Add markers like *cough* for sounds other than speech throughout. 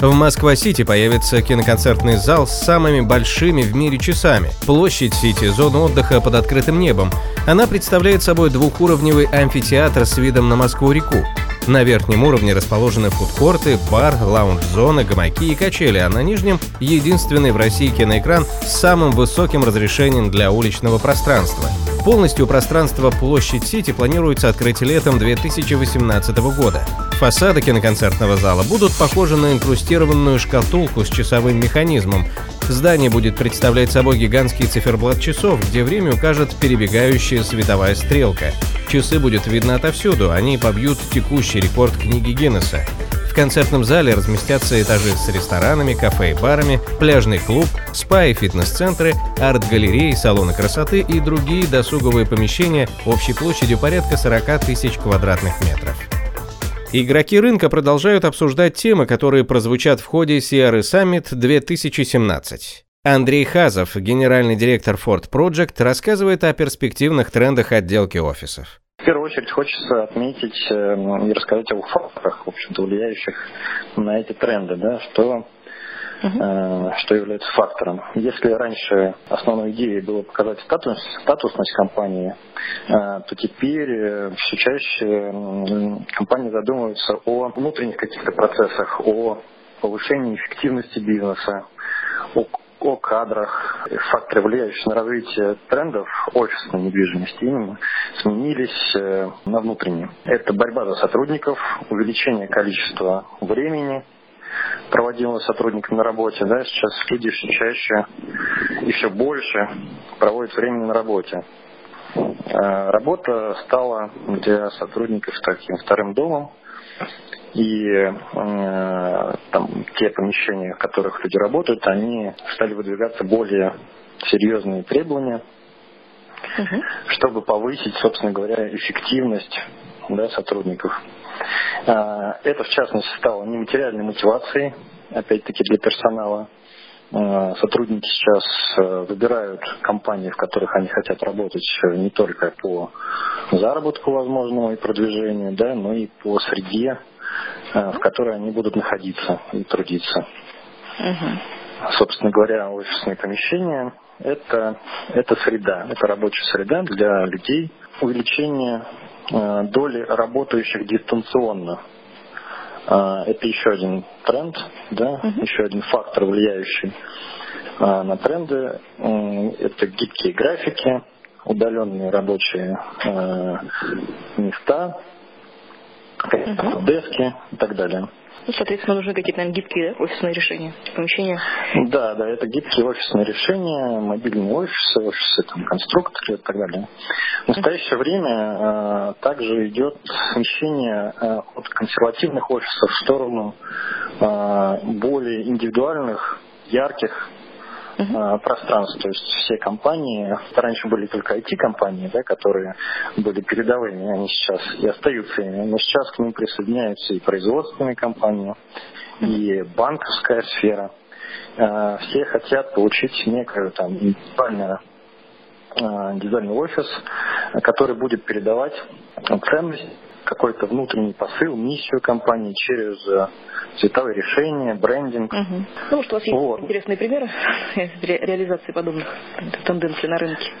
в Москва-Сити появится киноконцертный зал с самыми большими в мире часами. Площадь Сити – зона отдыха под открытым небом. Она представляет собой двухуровневый амфитеатр с видом на Москву-реку. На верхнем уровне расположены фудкорты, бар, лаунж-зона, гамаки и качели, а на нижнем – единственный в России киноэкран с самым высоким разрешением для уличного пространства. Полностью пространство Площадь Сити планируется открыть летом 2018 года. Фасады киноконцертного зала будут похожи на инкрустированную шкатулку с часовым механизмом. Здание будет представлять собой гигантский циферблат часов, где время укажет перебегающая световая стрелка. Часы будет видно отовсюду, они побьют текущий рекорд книги Гиннесса. Концертном зале разместятся этажи с ресторанами, кафе и барами, пляжный клуб, спа и фитнес-центры, арт-галереи, салоны красоты и другие досуговые помещения общей площадью порядка 40 тысяч квадратных метров. Игроки рынка продолжают обсуждать темы, которые прозвучат в ходе CRE Summit 2017. Андрей Хазов, генеральный директор Ford Project, рассказывает о перспективных трендах отделки офисов. В первую очередь хочется отметить э, и рассказать о факторах, в общем-то, влияющих на эти тренды, да, что uh что является фактором. Если раньше основной идеей было показать статус, статусность компании, э, то теперь э, все чаще компании задумываются о внутренних каких-то процессах, о повышении эффективности бизнеса, о о кадрах, факторы, влияющие на развитие трендов офисной недвижимости, именно сменились на внутренние. Это борьба за сотрудников, увеличение количества времени, проводимого сотрудниками на работе, да, сейчас люди все чаще и все больше проводят времени на работе. А, работа стала для сотрудников таким вторым домом, и э, там, те помещения, в которых люди работают, они стали выдвигаться более серьезные требования, угу. чтобы повысить, собственно говоря, эффективность да, сотрудников. А, это, в частности, стало нематериальной мотивацией, опять-таки, для персонала. А, сотрудники сейчас э, выбирают компании, в которых они хотят работать э, не только по заработку возможному и продвижению, да, но и по среде, э, в которой они будут находиться и трудиться. Угу. Собственно говоря, офисные помещения это, это среда, это рабочая среда для людей. Увеличение Э, доли работающих дистанционно. Э, это еще один тренд, да, uh-huh. еще один фактор, влияющий э, на тренды. Это гибкие графики, удаленные рабочие места, uh-huh. дески и так далее. Ну, соответственно, нужны какие-то, наверное, гибкие да, офисные решения, помещения. Да, да, это гибкие офисные решения, мобильные офисы, офисы там, конструкторы и так далее. В настоящее время э, также идет смещение э, от консервативных офисов в сторону э, более индивидуальных, ярких uh-huh. пространств. То есть все компании, раньше были только IT-компании, да, которые были передовыми, они сейчас и остаются ими, но сейчас к ним присоединяются и производственные компании, uh-huh. и банковская сфера. А, все хотят получить некую там индивидуальную дизайнный офис, который будет передавать ценность какой-то внутренний посыл, миссию компании через э, цветовые решения, брендинг. Угу. Ну, может, у вас есть вот. интересные примеры *laughs* ре- реализации подобных тенденций на рынке?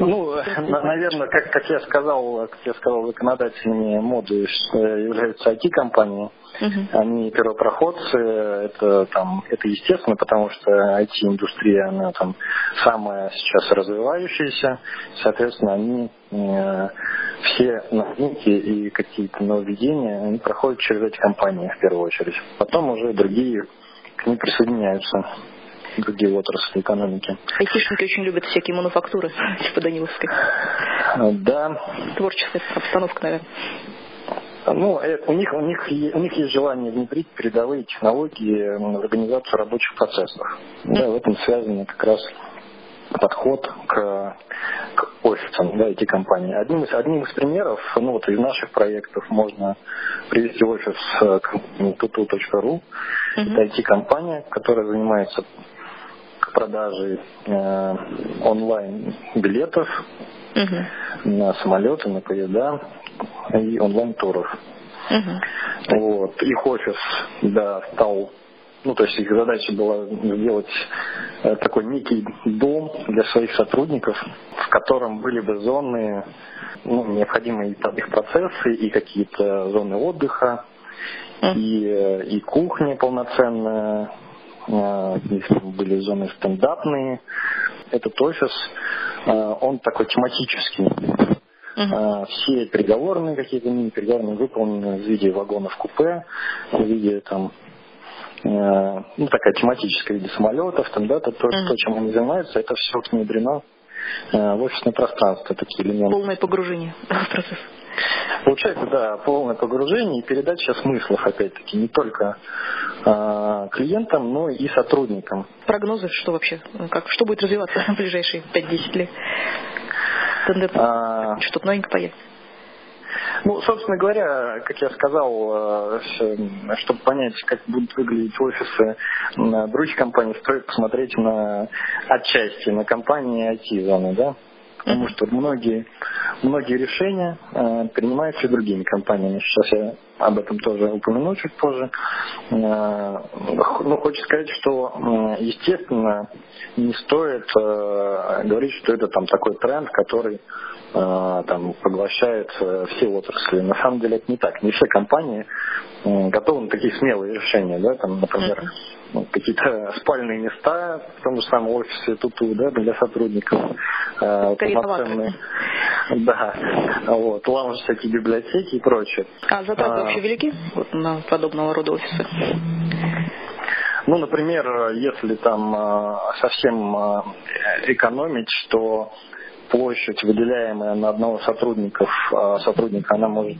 Ну, *laughs* наверное, как, как я сказал, как я сказал, законодателями моды являются IT-компании. Uh-huh. Они первопроходцы, это там, это естественно, потому что IT-индустрия, она там самая сейчас развивающаяся, соответственно, они э, все новинки и какие-то нововведения, они проходят через эти компании в первую очередь. Потом уже другие к ним присоединяются другие отрасли экономики. Айтишники очень любят всякие мануфактуры, *laughs* типа Даниловской. Да. Творческая обстановка, наверное. Ну, э, у них, у них, у них есть желание внедрить передовые технологии в организацию рабочих процессов. Да, в этом связаны как раз подход к, к офисам, да, эти компании. Одним из, одним из примеров, ну вот из наших проектов можно привести офис компании tutu.ru. Mm-hmm. Это IT-компания, которая занимается продажей э, онлайн билетов mm-hmm. на самолеты, на поезда и онлайн туров. Mm-hmm. Вот. Их офис, да, стал ну, то есть их задача была сделать э, такой некий дом для своих сотрудников, в котором были бы зоны, ну, необходимые их процессы и какие-то зоны отдыха, и, э, и кухня полноценная, э, были зоны стендапные. Этот офис, он такой тематический. Uh-huh. Все переговорные какие-то мини-переговорные выполнены в виде вагонов купе, в виде там Э, ну, такая тематическая виде самолетов, там, да, то, то, mm-hmm. то, чем они занимаются, это все внедрено э, в офисное пространство, такие элементы. Полное погружение в процесс. Получается, да, полное погружение и передача смыслов, опять-таки, не только э, клиентам, но и сотрудникам. Прогнозы, что вообще, как, что будет развиваться в ближайшие 5-10 лет? Тендер, а... что-то новенькое появится? Ну, собственно говоря, как я сказал, э, чтобы понять, как будут выглядеть офисы других компаний, стоит посмотреть на отчасти на компании IT-зоны, да? Потому что многие, многие решения э, принимаются и другими компаниями. Сейчас я об этом тоже упомяну чуть позже. Э, ну, хочу сказать, что, э, естественно, не стоит э, говорить, что это там такой тренд, который Э, там, поглощает э, все отрасли. На самом деле это не так. Не все компании готовы на такие смелые решения. Да? Там, например, какие-то спальные места в том же самом офисе Туту да, для сотрудников. Э, полноценные. Да, вот, лаунж, всякие библиотеки и прочее. А затраты а, вообще велики на подобного рода офисы? Ну, например, если там совсем экономить, то площадь, выделяемая на одного сотрудников, а сотрудника, она может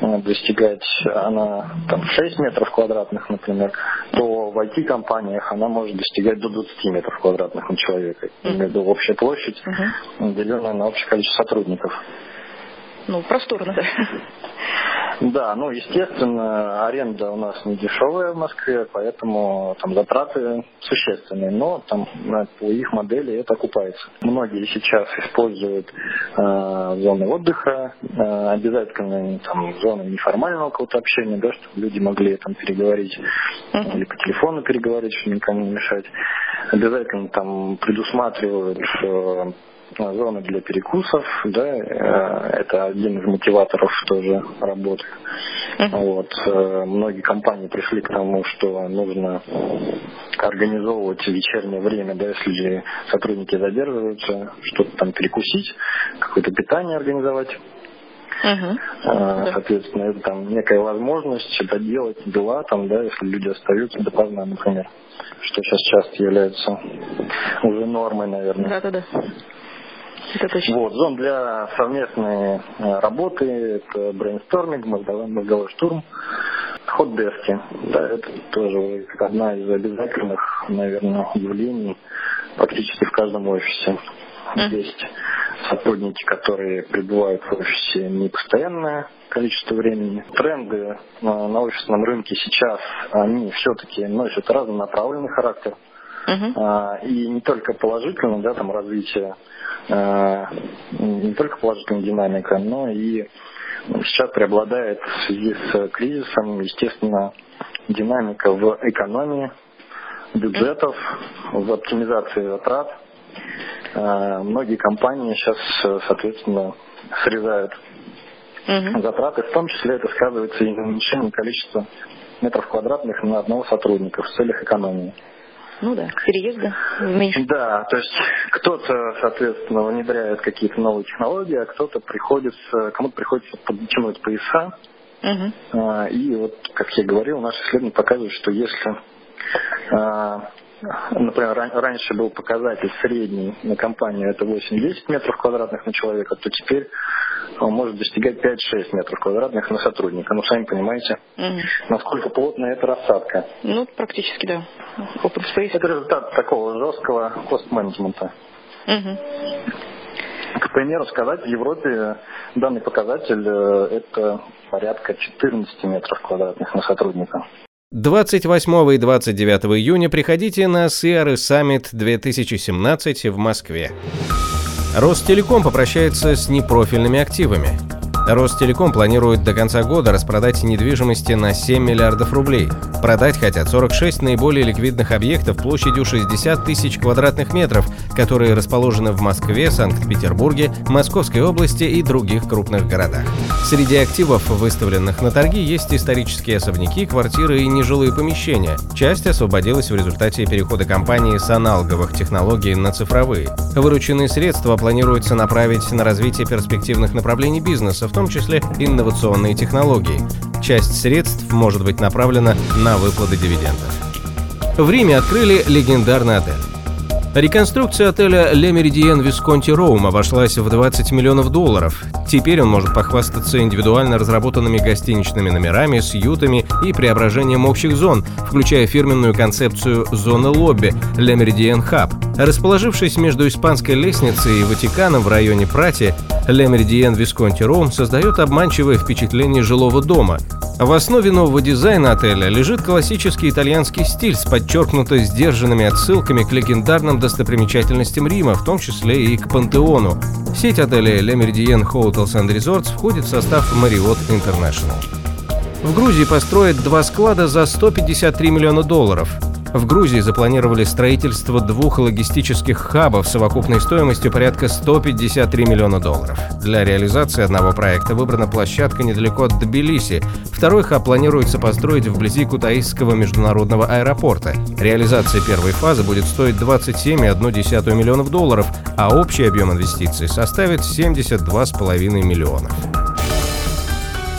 э, достигать она, там, 6 метров квадратных, например, то в IT-компаниях она может достигать до 20 метров квадратных на человека. Mm-hmm. общая площадь, mm-hmm. деленная на общее количество сотрудников. Ну, просторно, да. Да, ну, естественно, аренда у нас не дешевая в Москве, поэтому там затраты существенные, но там по их модели это окупается. Многие сейчас используют э, зоны отдыха, э, обязательно там зоны неформального какого-то общения, да, чтобы люди могли там переговорить uh-huh. или по телефону переговорить, чтобы никому не мешать. Обязательно там предусматривают э, зоны для перекусов, да, э, это один из мотиваторов тоже работы. Вот. Э, многие компании пришли к тому, что нужно организовывать вечернее время, да, если сотрудники задерживаются, что-то там перекусить, какое-то питание организовать. Uh-huh. Соответственно, это там некая возможность это делать дела, там, да, если люди остаются допоздна, например, что сейчас часто является уже нормой, наверное. Да-да-да. Это точно. Вот, зон для совместной э, работы, это брейнсторминг, мозговой, мозговой штурм, хот-дески. Да, это тоже одна из обязательных, наверное, явлений практически в каждом офисе. Mm. Есть сотрудники, которые пребывают в офисе не постоянное количество времени. Тренды на, на офисном рынке сейчас, они все-таки носят разнонаправленный характер. Uh-huh. И не только положительно, да, там развитие Э, не только положительная динамика, но и сейчас преобладает в связи с кризисом, естественно, динамика в экономии бюджетов, в оптимизации затрат. Э, многие компании сейчас, соответственно, срезают угу. затраты, в том числе это сказывается и на уменьшении количества метров квадратных на одного сотрудника в целях экономии. Ну да, переезда меньше. Да, то есть кто-то, соответственно, внедряет какие-то новые технологии, а кто-то приходится, кому-то приходится подтянуть пояса. Угу. И вот, как я говорил, наши исследования показывают, что если а, например, раньше был показатель средний на компанию, это 8-10 метров квадратных на человека, то теперь он может достигать 5-6 метров квадратных на сотрудника. Ну, сами понимаете, угу. насколько плотная эта рассадка. Ну, практически, да. Open space. Это результат такого жесткого кост-менеджмента. Угу. К примеру сказать, в Европе данный показатель э, это порядка 14 метров квадратных на сотрудника. 28 и 29 июня приходите на CRE Summit 2017 в Москве. Ростелеком попрощается с непрофильными активами. Ростелеком планирует до конца года распродать недвижимости на 7 миллиардов рублей. Продать хотят 46 наиболее ликвидных объектов площадью 60 тысяч квадратных метров, которые расположены в Москве, Санкт-Петербурге, Московской области и других крупных городах. Среди активов, выставленных на торги, есть исторические особняки, квартиры и нежилые помещения. Часть освободилась в результате перехода компании с аналоговых технологий на цифровые. Вырученные средства планируется направить на развитие перспективных направлений бизнеса, в том числе инновационные технологии. Часть средств может быть направлена на выплаты дивидендов. В Риме открыли легендарный отель. Реконструкция отеля Le Meridien Visconti Rome обошлась в 20 миллионов долларов. Теперь он может похвастаться индивидуально разработанными гостиничными номерами, сьютами и преображением общих зон, включая фирменную концепцию зоны лобби Le Meridien Hub. Расположившись между Испанской лестницей и Ватиканом в районе Прати, Le Meridien Visconti Rome создает обманчивое впечатление жилого дома. В основе нового дизайна отеля лежит классический итальянский стиль с подчеркнуто сдержанными отсылками к легендарным достопримечательностям Рима, в том числе и к Пантеону. Сеть отелей Le Meridien Hotels and Resorts входит в состав Marriott International. В Грузии построят два склада за 153 миллиона долларов – в Грузии запланировали строительство двух логистических хабов совокупной стоимостью порядка 153 миллиона долларов. Для реализации одного проекта выбрана площадка недалеко от Тбилиси. Второй хаб планируется построить вблизи Кутаисского международного аэропорта. Реализация первой фазы будет стоить 27,1 миллионов долларов, а общий объем инвестиций составит 72,5 миллионов.